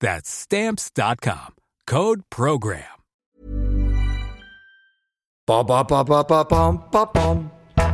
That's stamps.com. Code program. Ba, ba, ba, ba, ba, ba.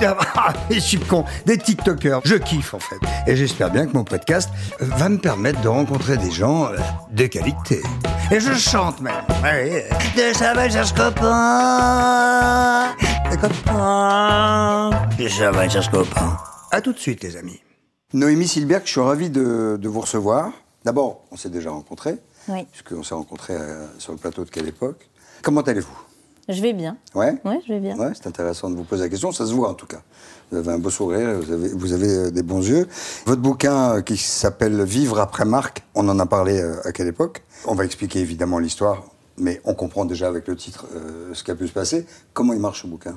Ah, je suis con. Des TikTokers. Je kiffe en fait. Et j'espère bien que mon podcast euh, va me permettre de rencontrer des gens euh, de qualité. Et je chante même. Ouais. De Chaval cherche copain. Des copains. De Chaval cherche copain. À tout de suite les amis. Noémie Silberg, je suis ravi de, de vous recevoir. D'abord, on s'est déjà rencontrés. Oui. Puisqu'on s'est rencontrés euh, sur le plateau de quelle époque Comment allez-vous? Je vais bien. Ouais Ouais, je vais bien. Ouais, c'est intéressant de vous poser la question. Ça se voit en tout cas. Vous avez un beau sourire, vous avez, vous avez euh, des bons yeux. Votre bouquin euh, qui s'appelle Vivre après Marc, on en a parlé euh, à quelle époque? On va expliquer évidemment l'histoire, mais on comprend déjà avec le titre euh, ce qui a pu se passer. Comment il marche ce bouquin?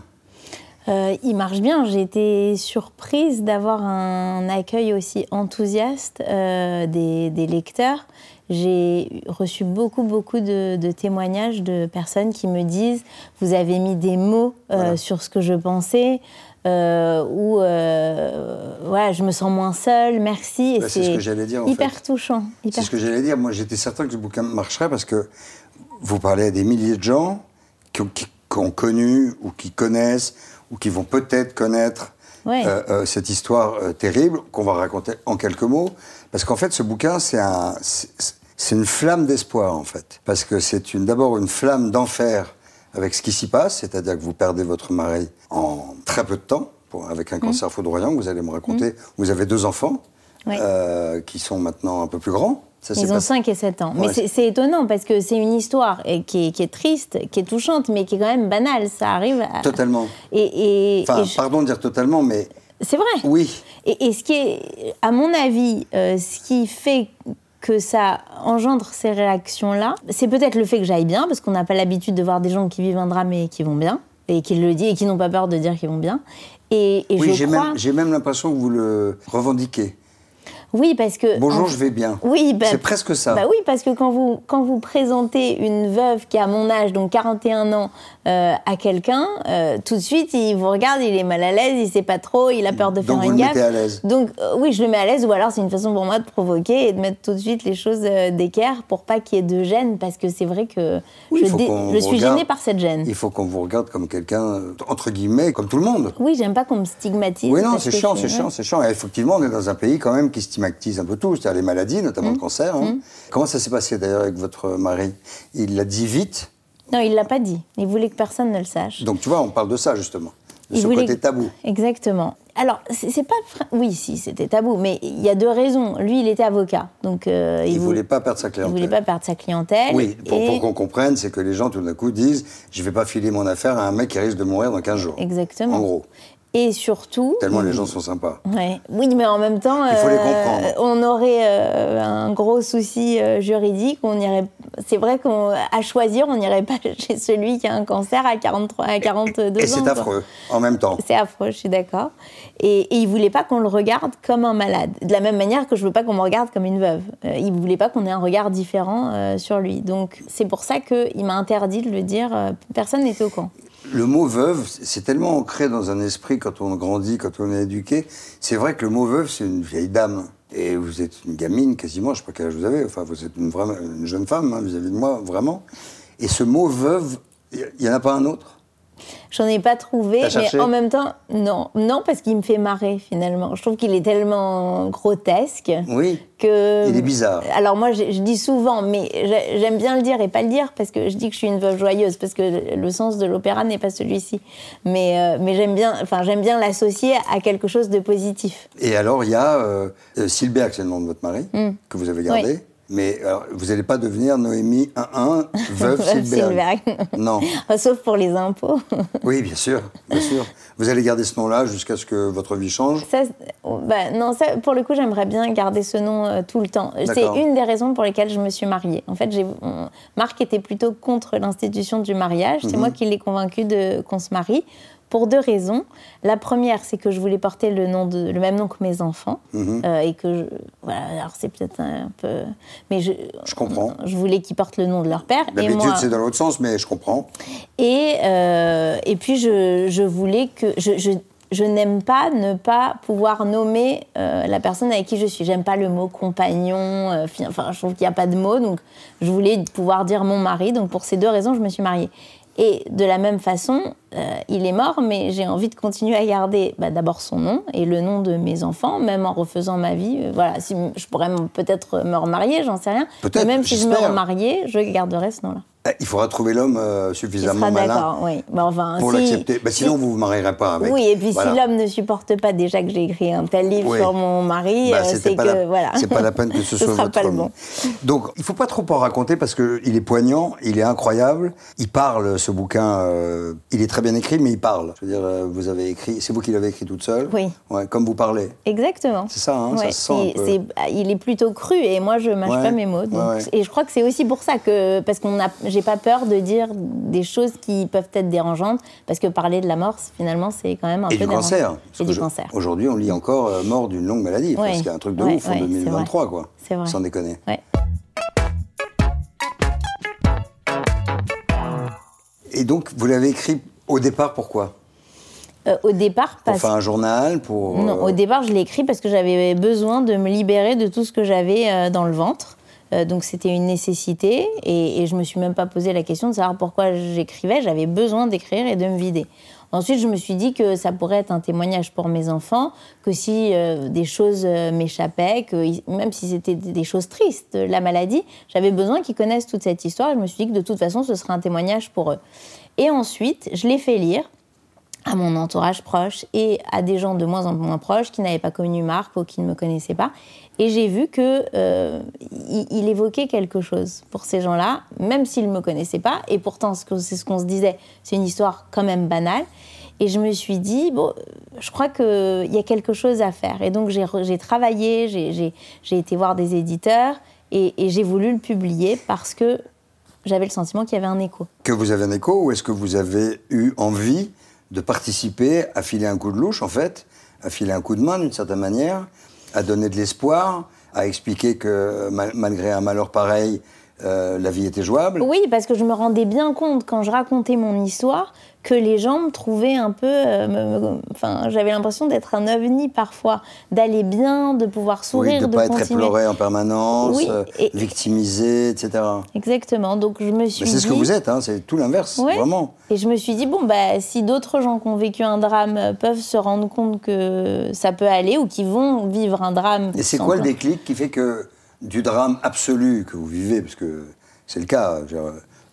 Euh, il marche bien. J'ai été surprise d'avoir un accueil aussi enthousiaste euh, des, des lecteurs. J'ai reçu beaucoup, beaucoup de, de témoignages de personnes qui me disent Vous avez mis des mots euh, Voilà. sur ce que je pensais. Ou je me sens moins seule, merci. Bah, c'est ce que j'allais dire, en hyper fait. touchant. C'est ce que j'allais dire. Moi, j'étais certain que ce bouquin marcherait parce que vous parlez à des milliers de gens qui ont, qui- qui ont connu ou qui connaissent ou qui vont peut-être connaître Ouais. euh, euh, cette histoire euh, terrible qu'on va raconter en quelques mots. Parce qu'en fait, ce bouquin, c'est un, c'est c'est une flamme d'espoir, en fait. Parce que c'est une, d'abord une flamme d'enfer avec ce qui s'y passe, c'est-à-dire que vous perdez votre mari en très peu de temps, pour- avec un cancer foudroyant, vous allez me raconter. Vous avez deux enfants Oui. qui sont maintenant un peu plus grands. Ça Ils ont passé- 5 et 7 ans. Ouais, mais c'est- étonnant parce que c'est une histoire qui, est, qui est triste, qui est touchante, mais qui est quand même banale. Ça arrive. à- Totalement. Et, et- Enfin, et je- pardon de dire totalement, mais c'est vrai. oui. Et, et ce qui est, à mon avis, euh, ce qui fait que ça engendre ces réactions-là, c'est peut-être le fait que j'aille bien, parce qu'on n'a pas l'habitude de voir des gens qui vivent un drame et qui vont bien, et qui le disent et qui n'ont pas peur de dire qu'ils vont bien. Et, et Oui, je j'ai crois... même, j'ai même l'impression que vous le revendiquez. Oui, parce que... Bonjour, en- je vais bien. Oui, bah, C'est presque ça. Bah oui, parce que quand vous, quand vous présentez une veuve qui a mon âge, donc 41 ans, euh, à quelqu'un, euh, tout de suite, il vous regarde, il est mal à l'aise, il sait pas trop, il a peur de Donc faire vous une le gaffe. mettez à l'aise. Donc euh, oui, je le mets à l'aise, ou alors c'est une façon pour moi de provoquer et de mettre tout de suite les choses d'équerre pour pas qu'il y ait de gêne, parce que c'est vrai que Oui, je, dé- vous suis regarde. gênée par cette gêne. Il faut qu'on vous regarde comme quelqu'un, entre guillemets, comme tout le monde. Oui, j'aime pas qu'on me stigmatise. Oui, non, c'est chiant, c'est chiant, c'est chiant. Et effectivement, on est dans un pays quand même qui stigmatise un peu tout, c'est-à-dire les maladies, notamment Mmh. le cancer. hein. Comment ça s'est passé d'ailleurs avec votre mari? Il l'a dit vite, Non, il l'a pas dit. Il voulait que personne ne le sache. donc tu vois, on parle de ça justement, de Il ce côté tabou. Exactement. Alors, c'est pas. Oui, si, c'était tabou, mais il y a deux raisons. Lui, il était avocat, donc euh, Il ne vou- voulait pas perdre sa il clientèle. voulait pas perdre sa clientèle. Oui, pour, et- pour qu'on comprenne, c'est que les gens tout d'un coup disent je vais pas filer mon affaire à un mec qui risque de mourir dans 15 jours. Exactement. En gros, Et surtout. tellement les gens sont sympas. Ouais. Oui, mais en même temps, Il faut les euh, comprendre. on aurait euh, un gros souci euh, juridique. On irait, c'est vrai qu'à choisir, on n'irait pas chez celui qui a un cancer à 43, à 42 ans. Et c'est affreux, en même temps. C'est affreux, je suis d'accord. Et, et, il voulait pas qu'on le regarde comme un malade. De la même manière que je veux pas qu'on me regarde comme une veuve. Il voulait pas qu'on ait un regard différent sur lui. Donc c'est pour ça qu'il m'a interdit de le dire. Personne n'était au courant. Le mot veuve, c'est tellement ancré dans un esprit quand on grandit, quand on est éduqué. C'est vrai que le mot veuve, c'est une vieille dame. Et vous êtes une gamine quasiment, je sais pas quel âge vous avez, enfin vous êtes une, jeune femme hein, vis-à-vis de moi, vraiment. Et ce mot veuve, il n'y en a pas un autre? J'en ai pas trouvé, mais en même temps, non. Non, parce qu'il me fait marrer finalement. Je trouve qu'il est tellement grotesque. Oui. Que... Il est bizarre. Alors moi, je, dis souvent, mais j'aime bien le dire et pas le dire parce que je dis que je suis une veuve joyeuse, parce que le sens de l'opéra n'est pas celui-ci. Mais, euh, mais j'aime bien, enfin, j'aime bien l'associer à quelque chose de positif. Et alors, il y a euh, Silberg, c'est le nom de votre mari, hmm. que vous avez gardé. Mais alors, vous n'allez pas devenir Noémie 1-1, veuve Silberg. Non. Sauf pour les impôts. oui, bien sûr, bien sûr. Vous allez garder ce nom-là jusqu'à ce que votre vie change? Ça, bah, Non, ça, pour le coup, j'aimerais bien garder ce nom euh, tout le temps. C'est une des raisons pour lesquelles je me suis mariée. En fait, Marc était plutôt contre l'institution du mariage. C'est mhm. moi qui l'ai convaincu qu'on se marie pour deux raisons. La première, c'est que je voulais porter le, nom de, le même nom que mes enfants. Mhm. Euh, et que, je, voilà, alors c'est peut-être un peu. Mais je, je comprends. Je voulais qu'ils portent le nom de leur père. D'habitude, c'est dans l'autre sens, mais je comprends. Et, euh, et puis, je, je, voulais que. Je, je, je n'aime pas ne pas pouvoir nommer euh, la personne avec qui je suis. J'aime pas le mot compagnon. enfin, je trouve qu'il n'y a pas de mot. Donc, je voulais pouvoir dire mon mari. Donc, pour ces deux raisons, je me suis mariée. Et de la même façon, euh, il est mort, mais j'ai envie de continuer à garder bah, d'abord son nom et le nom de mes enfants, même en refaisant ma vie. Euh, voilà, si je pourrais peut-être me remarier, j'en sais rien. Mais même si je me remariais, je garderais ce nom-là. Eh, il faudra trouver l'homme euh, suffisamment malin oui. Pour l'accepter. Bah, sinon, vous ne vous marierez pas avec. Oui, et puis si l'homme ne supporte pas déjà que j'ai écrit un tel livre sur mon mari, bah, euh, c'est que la... voilà. C'est pas la peine que ce, ce soit sera votre pas le bon. Donc, il faut pas trop en raconter parce qu'il est poignant, il est incroyable, il parle. Ce bouquin, euh, il est très bien écrit, mais il parle. Je veux dire, vous avez écrit, c'est vous qui l'avez écrit toute seule? Oui. Ouais, comme vous parlez. Exactement. C'est ça, hein, ça se sent. Un peu. Il est plutôt cru et moi je mâche pas mes mots. Et je crois que c'est aussi pour ça que parce qu'on a, j'ai pas peur de dire des choses qui peuvent être dérangeantes, parce que parler de la mort, finalement, c'est quand même un et peu du cancer. Et du cancer. Aujourd'hui, on lit encore euh, mort d'une longue maladie, y a un truc de ouf en 2023, quoi. C'est vrai. Sans déconner. Et donc, vous l'avez écrit au départ, pourquoi? Euh, au départ, parce... Pour faire un journal pour... Non, au départ, je l'ai écrit parce que j'avais besoin de me libérer de tout ce que j'avais euh, dans le ventre. Euh, donc c'était une nécessité et, et je me suis même pas posé la question de savoir pourquoi j'écrivais. J'avais besoin d'écrire et de me vider. Ensuite, je me suis dit que ça pourrait être un témoignage pour mes enfants, que si euh, des choses euh, m'échappaient, que même si c'était des choses tristes, la maladie, j'avais besoin qu'ils connaissent toute cette histoire. Je me suis dit que de toute façon, ce serait un témoignage pour eux. Et ensuite, je l'ai fait lire à mon entourage proche et à des gens de moins en moins proches qui n'avaient pas connu Marc ou qui ne me connaissaient pas. Et j'ai vu que euh, il, évoquait quelque chose pour ces gens-là, même s'ils ne me connaissaient pas. Et pourtant, c'est ce qu'on se disait, c'est une histoire quand même banale. Et je me suis dit, bon, je crois qu'il y a quelque chose à faire. Et donc j'ai travaillé, j'ai été voir des éditeurs et, et j'ai voulu le publier parce que j'avais le sentiment qu'il y avait un écho. Que vous avez un écho ou est-ce que vous avez eu envie de participer à filer un coup de louche, en fait, à filer un coup de main d'une certaine manière, à donner de l'espoir, à expliquer que malgré un malheur pareil, euh, la vie était jouable. Oui, parce que je me rendais bien compte quand je racontais mon histoire que les gens me trouvaient un peu. Euh, enfin, j'avais l'impression d'être un ovni parfois, d'aller bien, de pouvoir sourire, oui, de ne pas être éploré en permanence, euh, victimisé, etc. Exactement. Donc je me suis. C'est ce que vous êtes, hein, c'est tout l'inverse, vraiment. Et je me suis dit bon bah si d'autres gens qui ont vécu un drame peuvent se rendre compte que ça peut aller ou qui vont vivre un drame. Et c'est quoi le déclic qui fait que du drame absolu que vous vivez, parce que c'est le cas,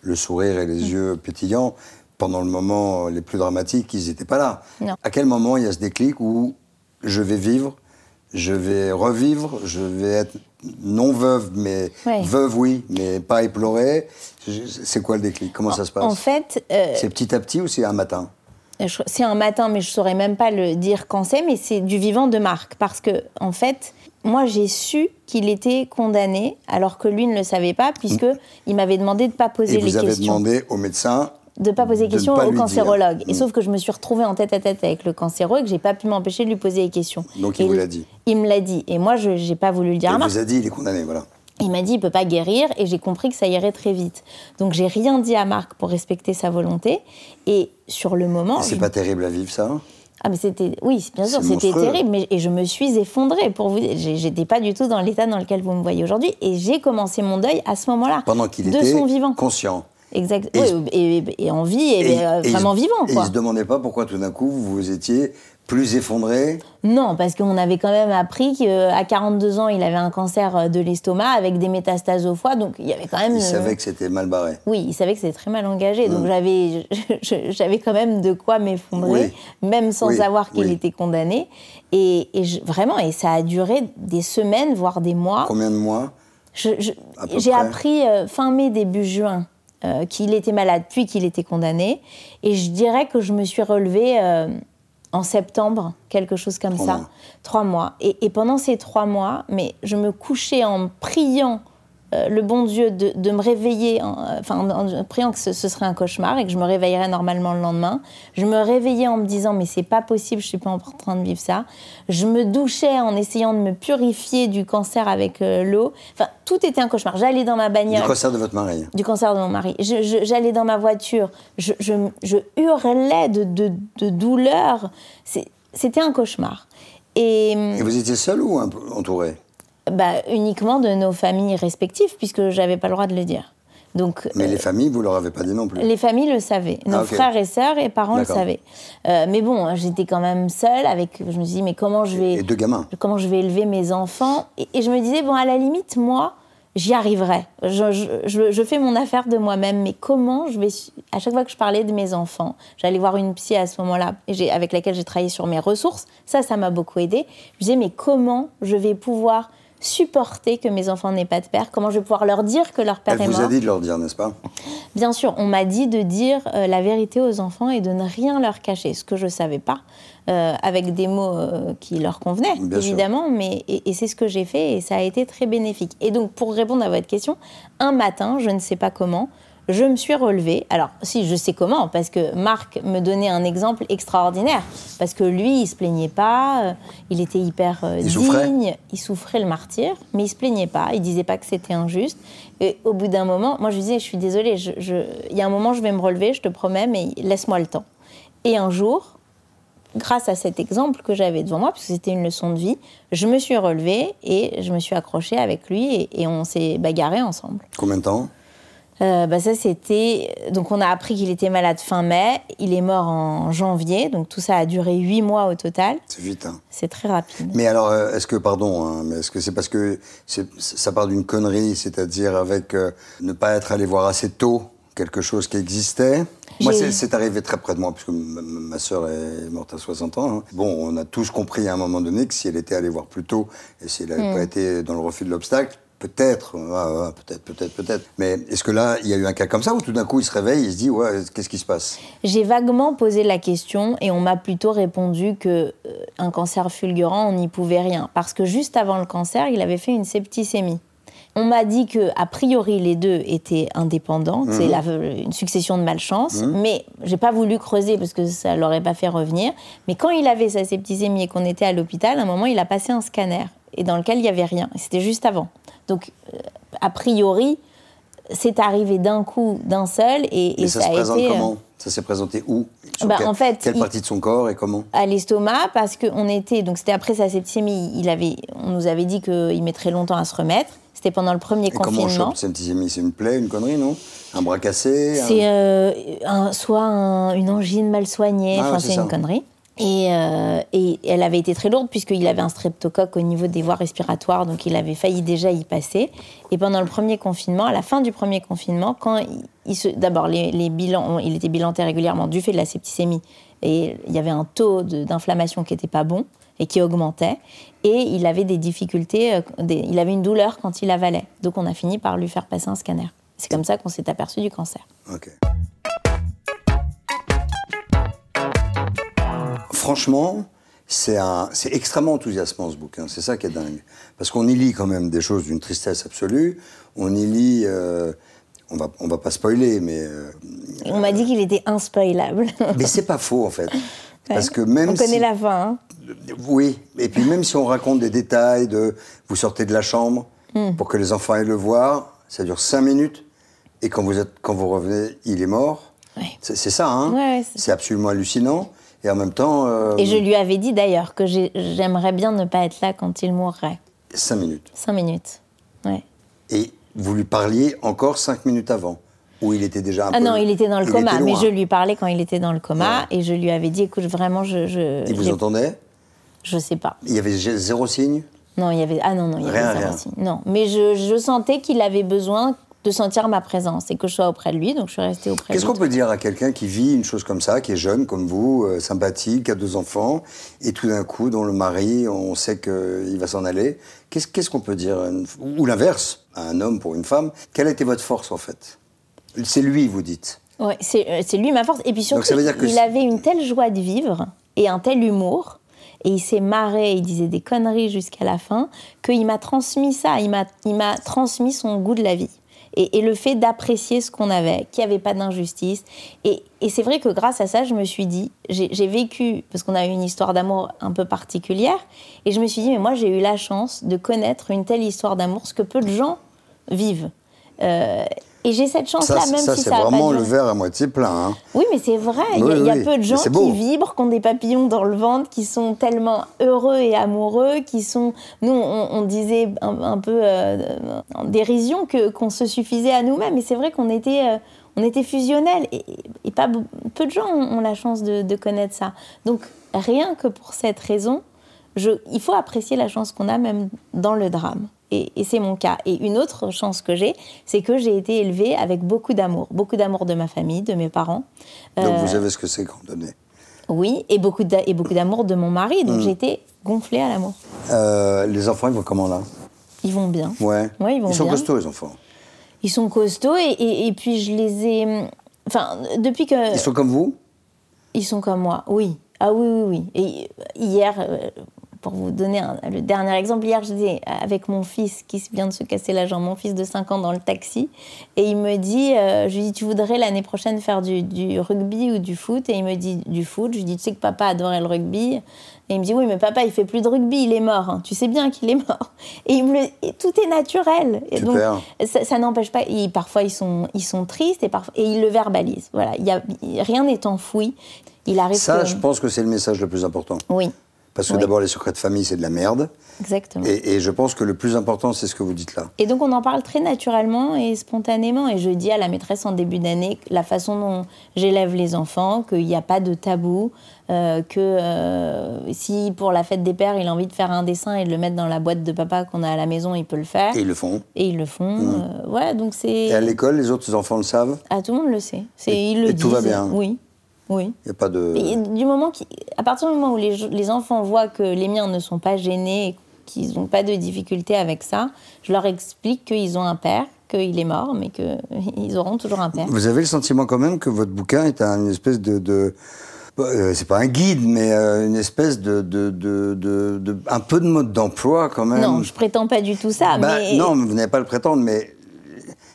le sourire et les mm. yeux pétillants, pendant le moment les plus dramatiques, ils n'étaient pas là. À quel moment il y a ce déclic où je vais vivre, je vais revivre, je vais être non veuve, mais veuve oui, mais pas éplorée? C'est quoi le déclic? Comment ça se passe? En fait, euh, c'est petit à petit ou c'est un matin? c'est un matin, mais je saurais même pas le dire quand c'est, mais c'est du vivant de Marc. Parce que, en fait, moi, j'ai su qu'il était condamné, alors que lui ne le savait pas, puisque il m'avait demandé de ne pas poser Et les vous avez questions. demandé au médecin de ne pas poser de les questions pas au cancérologue. dire. Et Mm. sauf que je me suis retrouvée en tête à tête avec le cancérologue, et que j'ai pas pu m'empêcher de lui poser les questions. Donc, il Et vous l'a dit. Il me l'a dit. Et moi, je n'ai pas voulu le dire Il à Marc. vous a dit il est condamné, voilà. Il m'a dit il peut pas guérir et j'ai compris que ça irait très vite. Donc j'ai rien dit à Marc pour respecter sa volonté et sur le moment C'est je- pas terrible à vivre ça ah mais c'était oui bien sûr c'était terrible mais et je me suis effondrée pour vous j'étais pas du tout dans l'état dans lequel vous me voyez aujourd'hui et j'ai commencé mon deuil à ce moment-là Pendant qu'il de était son vivant. conscient. exact. Et Oui, et, et- et en vie et, et il- vraiment vivant Et quoi. il se demandait pas pourquoi tout d'un coup vous étiez plus effondré. Non, parce qu'on avait quand même appris qu'à 42 ans, il avait un cancer euh, de l'estomac avec des métastases au foie, donc il y avait quand même. Il euh, savait que c'était mal barré. Oui, il savait que c'était très mal engagé, Mm. donc j'avais, je- j'avais quand même de quoi m'effondrer, même sans Oui, savoir qu'il oui. était condamné. Et, et je- vraiment, et ça a duré des semaines, voire des mois. Combien de mois? J'ai appris euh, fin mai, début juin euh, qu'il était malade, puis qu'il était condamné. Et je dirais que je me suis relevée euh, en septembre, quelque chose comme Trois ça. mois. Trois mois. Et, et pendant ces trois mois, mais je me couchais en priant euh, le bon Dieu de, de me réveiller, en, enfin en, en priant que ce, ce serait un cauchemar et que je me réveillerais normalement le lendemain. Je me réveillais en me disant mais c'est pas possible, je suis pas en train de vivre ça. Je me douchais en essayant de me purifier du cancer avec euh, l'eau. Enfin tout était un cauchemar. J'allais dans ma Du bagnole cancer de votre mari. du cancer de mon mari. J'allais dans ma voiture, je, je, je hurlais de, de, de douleur. C'était un cauchemar. Et, Et vous étiez seul ou entouré? Bah, uniquement de nos familles respectives, puisque j'avais pas le droit de le dire. Donc, Mais euh, les familles, vous leur avez pas dit non plus. les familles le savaient, nos Ah, frères et sœurs et parents le savaient. Euh, mais bon, j'étais quand même seule avec. Je me dit, mais comment je vais Et deux gamins. comment je vais élever mes enfants. Et, et je me disais, bon, à la limite, moi, j'y arriverai. Je, je- je- je fais mon affaire de moi-même, mais comment je vais. À chaque fois que je parlais de mes enfants, j'allais voir une psy à ce moment-là, avec laquelle j'ai travaillé sur mes ressources. Ça, ça m'a beaucoup aidé. Je me disais, mais comment je vais pouvoir supporter que mes enfants n'aient pas de père Comment je vais pouvoir leur dire que leur père Elle est vous mort a dit de leur dire, n'est-ce pas? Bien sûr, on m'a dit de dire euh, la vérité aux enfants et de ne rien leur cacher, ce que je ne savais pas, euh, avec des mots euh, qui leur convenaient, Bien sûr. évidemment, mais, et, et c'est ce que j'ai fait et ça a été très bénéfique. Et donc, pour répondre à votre question, un matin, je ne sais pas comment, je me suis relevée. Alors, si, je sais comment, parce que Marc me donnait un exemple extraordinaire. Parce que lui, il se plaignait pas, euh, il était hyper euh, Il souffrait digne, il souffrait le martyr, mais il se plaignait pas, il disait pas que c'était injuste. Et au bout d'un moment, moi je lui disais, je suis désolée, il y a un moment, je vais me relever, je te promets, mais laisse-moi le temps. Et un jour, grâce à cet exemple que j'avais devant moi, parce que c'était une leçon de vie, je me suis relevée et je me suis accrochée avec lui et, et on s'est bagarré ensemble. Combien de temps? Euh, bah ça c'était donc on a appris qu'il était malade fin mai, il est mort en janvier, donc tout ça a duré huit mois au total. C'est vite, hein. C'est très rapide. Mais alors, euh, est-ce que, pardon, hein, mais est-ce que c'est parce que c'est- ça part d'une connerie, c'est-à-dire avec euh, ne pas être allé voir assez tôt quelque chose qui existait? Moi, c'est c'est arrivé très près de moi, puisque ma, ma sœur est morte à 60 ans. hein. Bon, on a tous compris à un moment donné que si elle était allée voir plus tôt, et si elle n'avait Hmm. pas été dans le refus de l'obstacle, peut-être, ouais, ouais, peut-être, peut-être, peut-être. Mais est-ce que là, il y a eu un cas comme ça, où tout d'un coup, il se réveille, il se dit, ouais, qu'est-ce qui se passe? J'ai vaguement posé la question et on m'a plutôt répondu que euh, un cancer fulgurant, on n'y pouvait rien parce que juste avant le cancer, il avait fait une septicémie. On m'a dit que a priori les deux étaient indépendants, c'est la- une succession de malchance, mais j'ai pas voulu creuser parce que ça l'aurait pas fait revenir. Mais quand il avait sa septicémie et qu'on était à l'hôpital, à un moment il a passé un scanner et dans lequel il y avait rien. C'était juste avant. Donc euh, a priori c'est arrivé d'un coup, d'un seul et, et ça, ça, se a présente été. euh, comment? Ça s'est présenté où? Sur Bah, quel- en fait, Quelle il- partie de son corps et comment? à l'estomac parce qu'on était donc c'était après sa septicémie il avait on nous avait dit qu'il mettrait longtemps à se remettre. C'était pendant le premier Et comment on confinement. chope septicémie C'est une plaie, une connerie, non? Un bras cassé un- c'est euh, un- soit un- une angine mal soignée Ah ouais, enfin c'est ça. une connerie et, euh, et elle avait été très lourde puisqu'il avait un streptocoque au niveau des voies respiratoires donc il avait failli déjà y passer. Et pendant le premier confinement à la fin du premier confinement quand il, se d'abord les, bilans il était bilanté régulièrement du fait de la septicémie et il y avait un taux d'inflammation qui était pas bon et qui augmentait. Et il avait des difficultés euh, il avait une douleur quand il avalait. Donc on a fini par lui faire passer un scanner. C'est comme ça qu'on s'est aperçu du cancer. Ok. Franchement, C'est extrêmement enthousiasmant ce bouquin. C'est ça qui est dingue, parce qu'on y lit quand même des choses d'une tristesse absolue. On y lit, euh, on va, on va pas spoiler, mais euh, On m'a dit qu'il était inspoilable. mais c'est pas faux en fait, parce que même On connaît si- la fin. hein. Oui, et puis même si on raconte des détails de vous sortez de la chambre Hmm. pour que les enfants aillent le voir, ça dure cinq minutes, et quand vous, êtes, quand vous revenez, il est mort. Ouais. C'est ça, hein Ouais, C'est absolument hallucinant, et en même temps, euh, Et je lui avais dit d'ailleurs que j'ai- j'aimerais bien ne pas être là quand il mourrait. cinq minutes. Cinq minutes. Ouais. Et vous lui parliez encore cinq minutes avant, où il était déjà un Ah peu... non, il était dans le coma, mais je lui parlais quand il était dans le coma Ouais. et je lui avais dit écoute, vraiment, je. je Il vous entendait? Je sais pas. Il y avait zéro signe? Non, il y avait. Ah non, non, il y avait zéro rien. signe. Non, mais je, je sentais qu'il avait besoin de sentir ma présence et que je sois auprès de lui, donc je suis restée auprès de Qu'est-ce qu'on peut dire à quelqu'un qui vit une chose comme ça, qui est jeune comme vous, euh, sympathique, qui a deux enfants, et tout d'un coup, dont le mari, on sait qu'il va s'en aller? Qu'est-ce qu'est-ce qu'on peut dire une- Ou l'inverse, à un homme pour une femme Quelle a été votre force en fait? C'est lui, vous dites. Ouais, c'est euh, c'est lui ma force. Et puis surtout, que il avait une telle joie de vivre et un tel humour. Et il s'est marré, il disait des conneries jusqu'à la fin, qu'il m'a transmis ça, il m'a transmis son goût de la vie. Et, le fait d'apprécier ce qu'on avait, qu'il n'y avait pas d'injustice. Et, c'est vrai que grâce à ça, je me suis dit, j'ai j'ai vécu, parce qu'on a eu une histoire d'amour un peu particulière, et je me suis dit, mais moi j'ai eu la chance de connaître une telle histoire d'amour, ce que peu de gens vivent. Euh, et j'ai cette chance-là, même ça si c'est ça pas vraiment le verre à moitié plein. hein. Oui, mais c'est vrai. Il y a, Oui, il y a oui. peu de gens c'est qui vibrent, qui ont des papillons dans le ventre, qui sont tellement heureux et amoureux, qui sont. Nous, on, on disait un, un peu euh, en dérision que qu'on se suffisait à nous-mêmes. Et c'est vrai qu'on était, euh, on était fusionnels. Et, et pas peu de gens ont, ont la chance de, de connaître ça. Donc rien que pour cette raison, je, il faut apprécier la chance qu'on a même dans le drame. Et, et c'est mon cas. Et une autre chance que j'ai, c'est que j'ai été élevée avec beaucoup d'amour. Beaucoup d'amour de ma famille, de mes parents. Donc Euh, vous savez ce que c'est donné. oui, et beaucoup d'amour de mon mari. Mm. Donc j'étais gonflée à l'amour. Euh, les enfants, ils vont comment là? Ils vont bien. Ouais. Ouais, ils vont sont bien. costauds, les enfants. Ils sont costauds et, et- et puis je les ai. Enfin, depuis que. Ils sont comme vous? Ils sont comme moi, oui. Ah oui, oui, oui. Et hier, euh, pour vous donner un- le dernier exemple, hier, j'étais avec mon fils qui vient de se casser la jambe, mon fils de 5 ans dans le taxi, et il me dit, euh, je lui dis, tu voudrais l'année prochaine faire du, du rugby ou du foot? Et il me dit, du foot. Je lui dis, tu sais que papa adorait le rugby Et il me dit, oui, mais papa, il fait plus de rugby, il est mort. hein. Tu sais bien qu'il est mort. Et, il me le- et tout est naturel. Et donc, ça, ça n'empêche pas. et parfois, ils sont, ils sont tristes et, parfois, et ils le verbalisent. Voilà, il y a, rien n'est enfoui. Il arrive Ça, que- je pense que c'est le message le plus important. Oui, Parce que Oui. d'abord, les secrets de famille, c'est de la merde. exactement. Et, et je pense que le plus important, c'est ce que vous dites là. Et donc on en parle très naturellement et spontanément. Et je dis à la maîtresse en début d'année la façon dont j'élève les enfants, qu'il n'y a pas de tabou, euh, que euh, si pour la fête des pères il a envie de faire un dessin et de le mettre dans la boîte de papa qu'on a à la maison, il peut le faire. Et ils le font. Et ils le font. euh, ouais, donc c'est. Et à l'école, les autres enfants le savent Ah, tout le monde le sait. C'est, Et- ils le et tout va bien. Oui, oui. Il n'y a pas de... Et du moment à partir du moment où les, les enfants voient que les miens ne sont pas gênés, et qu'ils n'ont pas de difficulté avec ça, je leur explique qu'ils ont un père, qu'il est mort, mais qu'ils auront toujours un père. Vous avez le sentiment quand même que votre bouquin est un- une espèce de... de euh, c'est pas un guide, mais euh, une espèce de, de, de, de- de- un peu de mode d'emploi quand même. Non, je prétends pas du tout ça, Bah, mais Non, vous n'avez pas le prétendre, mais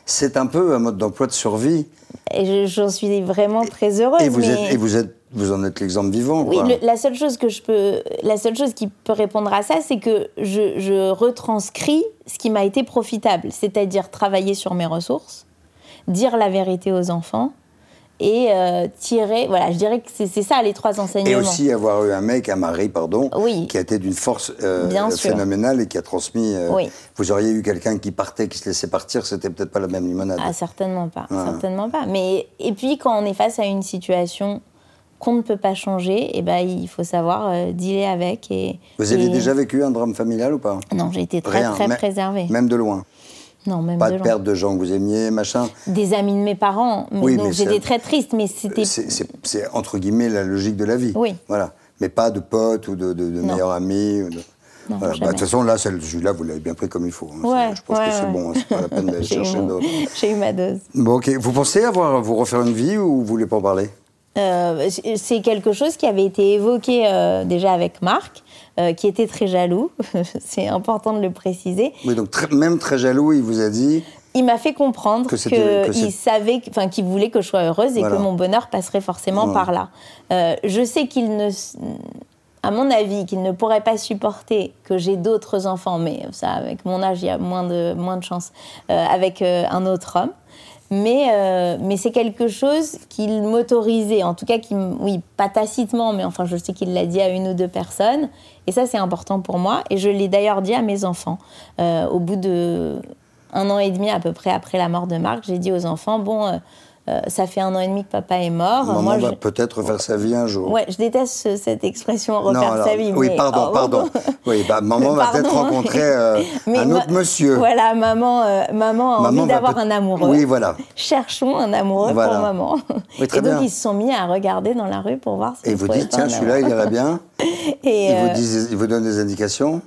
c'est un peu un mode d'emploi de survie. Et je- j'en suis vraiment très heureuse. Et vous, mais... êtes, et vous, êtes, vous en êtes l'exemple vivant. Oui, quoi. le- la seule chose que je peux, la seule chose qui peut répondre à ça, c'est que je, je retranscris ce qui m'a été profitable, c'est-à-dire travailler sur mes ressources, dire la vérité aux enfants et euh, tirer. Voilà, je dirais que c'est ça les trois enseignements. Et aussi avoir eu un mec, un mari, pardon, Oui. qui a été d'une force euh, phénoménale et qui a transmis. euh, Oui. Vous auriez eu quelqu'un qui partait, qui se laissait partir, c'était peut-être pas la même limonade. Ah, certainement pas, Ouais. certainement pas. Mais et puis quand on est face à une situation qu'on ne peut pas changer, et ben il faut savoir dealer avec et. vous aviez et- déjà vécu un drame familial ou pas? Non, j'ai été très Rien, très préservée. Même de loin. Non, même Pas de perte de gens que vous aimiez, machin. Des amis de mes parents, mais Oui, donc mais j'étais très triste, mais c'était C'est- C'est entre guillemets la logique de la vie. Oui. Voilà. Mais pas de potes ou de, de, de Non. meilleurs amis. ou Non, Voilà. Bah. De toute façon, là, celui-là, vous l'avez bien pris comme il faut. hein. Ouais, je pense ouais, que c'est ouais. bon, hein. c'est pas la peine d'aller chercher d'autres. J'ai eu ma dose. Bon, ok. Vous pensez avoir vous refaire une vie ou vous voulez pas en parler? Euh, c'est quelque chose qui avait été évoqué euh, déjà avec Marc, euh, qui était très jaloux. c'est important de le préciser. Oui, donc très- même très jaloux, il vous a dit. Il m'a fait comprendre qu'il savait, enfin, qu'il voulait que je sois heureuse et Voilà. que mon bonheur passerait forcément Ouais. par là. Je sais qu'il ne, à mon avis, qu'il ne pourrait pas supporter que j'ai d'autres enfants, mais ça, avec mon âge, il y a moins de, moins de chance, euh, avec un autre homme. Mais, euh, mais c'est quelque chose qu'il m'autorisait, en tout cas, qui, oui, pas tacitement, mais enfin, je sais qu'il l'a dit à une ou deux personnes. Et ça, c'est important pour moi. Et je l'ai d'ailleurs dit à mes enfants. Euh, au bout de un an et demi à peu près après la mort de Marc, j'ai dit aux enfants, bon, euh, euh, ça fait un an et demi que papa est mort. Maman Moi, va je... peut-être refaire sa vie un jour. Ouais, je déteste ce- cette expression refaire alors, sa vie. oui, mais- pardon, oh, pardon. Oui, bah, maman va peut-être rencontrer euh, un autre monsieur. Voilà, maman, euh, maman a Maman envie d'avoir un amoureux. Oui, voilà. Cherchons un amoureux Voilà. pour maman. Oui, très et donc bien. ils se sont mis à regarder dans la rue pour voir si Et vous dites, tiens, celui-là, il irait bien. Et, Il vous, disent- il vous donne des indications.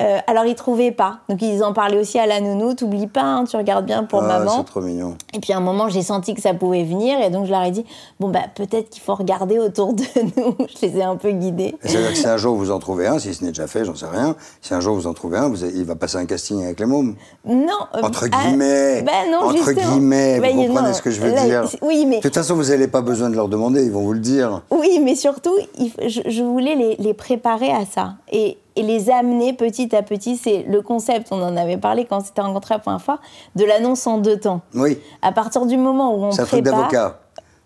Euh, alors ils trouvaient pas. Donc ils en parlaient aussi à la nounou. T'oublies pas, hein, tu regardes bien pour Ah, maman. c'est trop mignon. Et puis à un moment, j'ai senti que ça pouvait venir, et donc je leur ai dit bon bah peut-être qu'il faut regarder autour de nous. je les ai un peu guidés. C'est-à-dire que si un jour vous en trouvez un, si ce n'est déjà fait, j'en sais rien, si un jour vous en trouvez un, vous avez- il va passer un casting avec les mômes. Non. euh, Entre ah, guillemets. ben non, entre justement. guillemets, vous comprenez non, ce que je veux là, dire. Oui, mais De toute façon, vous n'avez pas besoin de leur demander, ils vont vous le dire. Oui, mais surtout, il f- je, je voulais les, les préparer à ça et, et les amener petit à petit. C'est le concept, on en avait parlé quand on s'était rencontrés la première fois, de l'annonce en deux temps. Oui, À partir du moment où on truc prépare... d'avocat.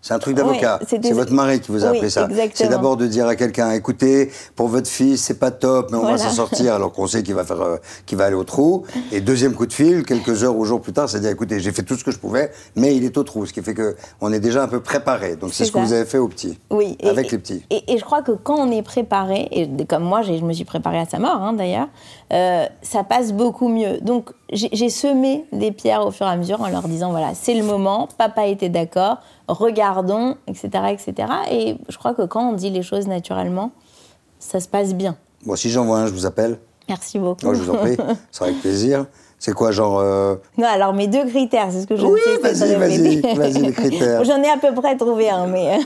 C'est un truc d'avocat. Oui, c'est votre mari qui vous a Oui, appris ça. C'est d'abord de dire à quelqu'un, écoutez, pour votre fils, c'est pas top, mais on Voilà. va s'en sortir, alors qu'on sait qu'il va faire, euh, qu'il va aller au trou. Et deuxième coup de fil, quelques heures ou jours plus tard, c'est dire, écoutez, j'ai fait tout ce que je pouvais, mais il est au trou, ce qui fait que on est déjà un peu préparé. Donc c'est ce que vous avez fait au petit. Oui, et- Avec les petits. Et, et je crois que quand on est préparé, et comme moi, je me suis préparée à sa mort hein, d'ailleurs, euh, ça passe beaucoup mieux. Donc j'ai semé des pierres au fur et à mesure en leur disant voilà, c'est le moment, papa était d'accord, regardons, etc., etc. Et je crois que quand on dit les choses naturellement, ça se passe bien. Bon, si j'en vois un, je vous appelle. Merci beaucoup. Moi, je vous en prie. Ce sera avec plaisir. C'est quoi, genre. euh, Non, alors mes deux critères, c'est ce que je Oui, sais pas vas-y, vas-y, les critères. J'en ai à peu près trouvé un, mais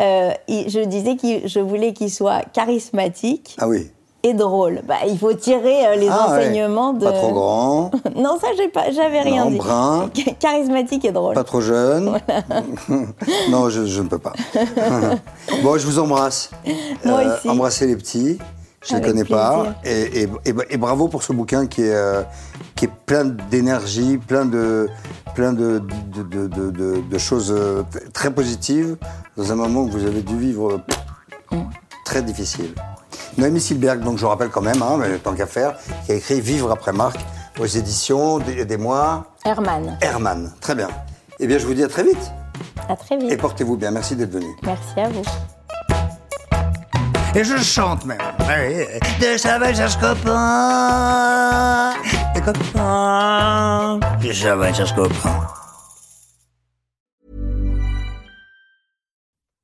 euh, je disais que je voulais qu'il soit charismatique Ah oui. Et drôle. Bah, il faut tirer euh, les Ah, ouais. enseignements de. Pas trop grand, Non, ça, j'ai pas, j'avais rien Non, dit. brun. Charismatique et drôle. pas trop jeune. non, je, je ne peux pas. bon, je vous embrasse. Euh, Moi aussi. Embrassez les petits. Je ne les connais pas. Et, et- et- et bravo pour ce bouquin qui est, euh, qui est plein d'énergie, plein de, plein de, de, de- de- de- de choses euh, très positives dans un moment où vous avez dû vivre euh, très difficile. Noémie Silberg, donc je rappelle quand même, hein, mais tant qu'à faire, qui a écrit Vivre après Marc aux éditions des, des mois Herman, Herman. Très bien. Eh bien, je vous dis à très vite. à très Et vite. portez-vous bien. Merci d'être venu. Merci à vous. Et je chante même. De sauvages copains. Des copains. Des sauvages copains.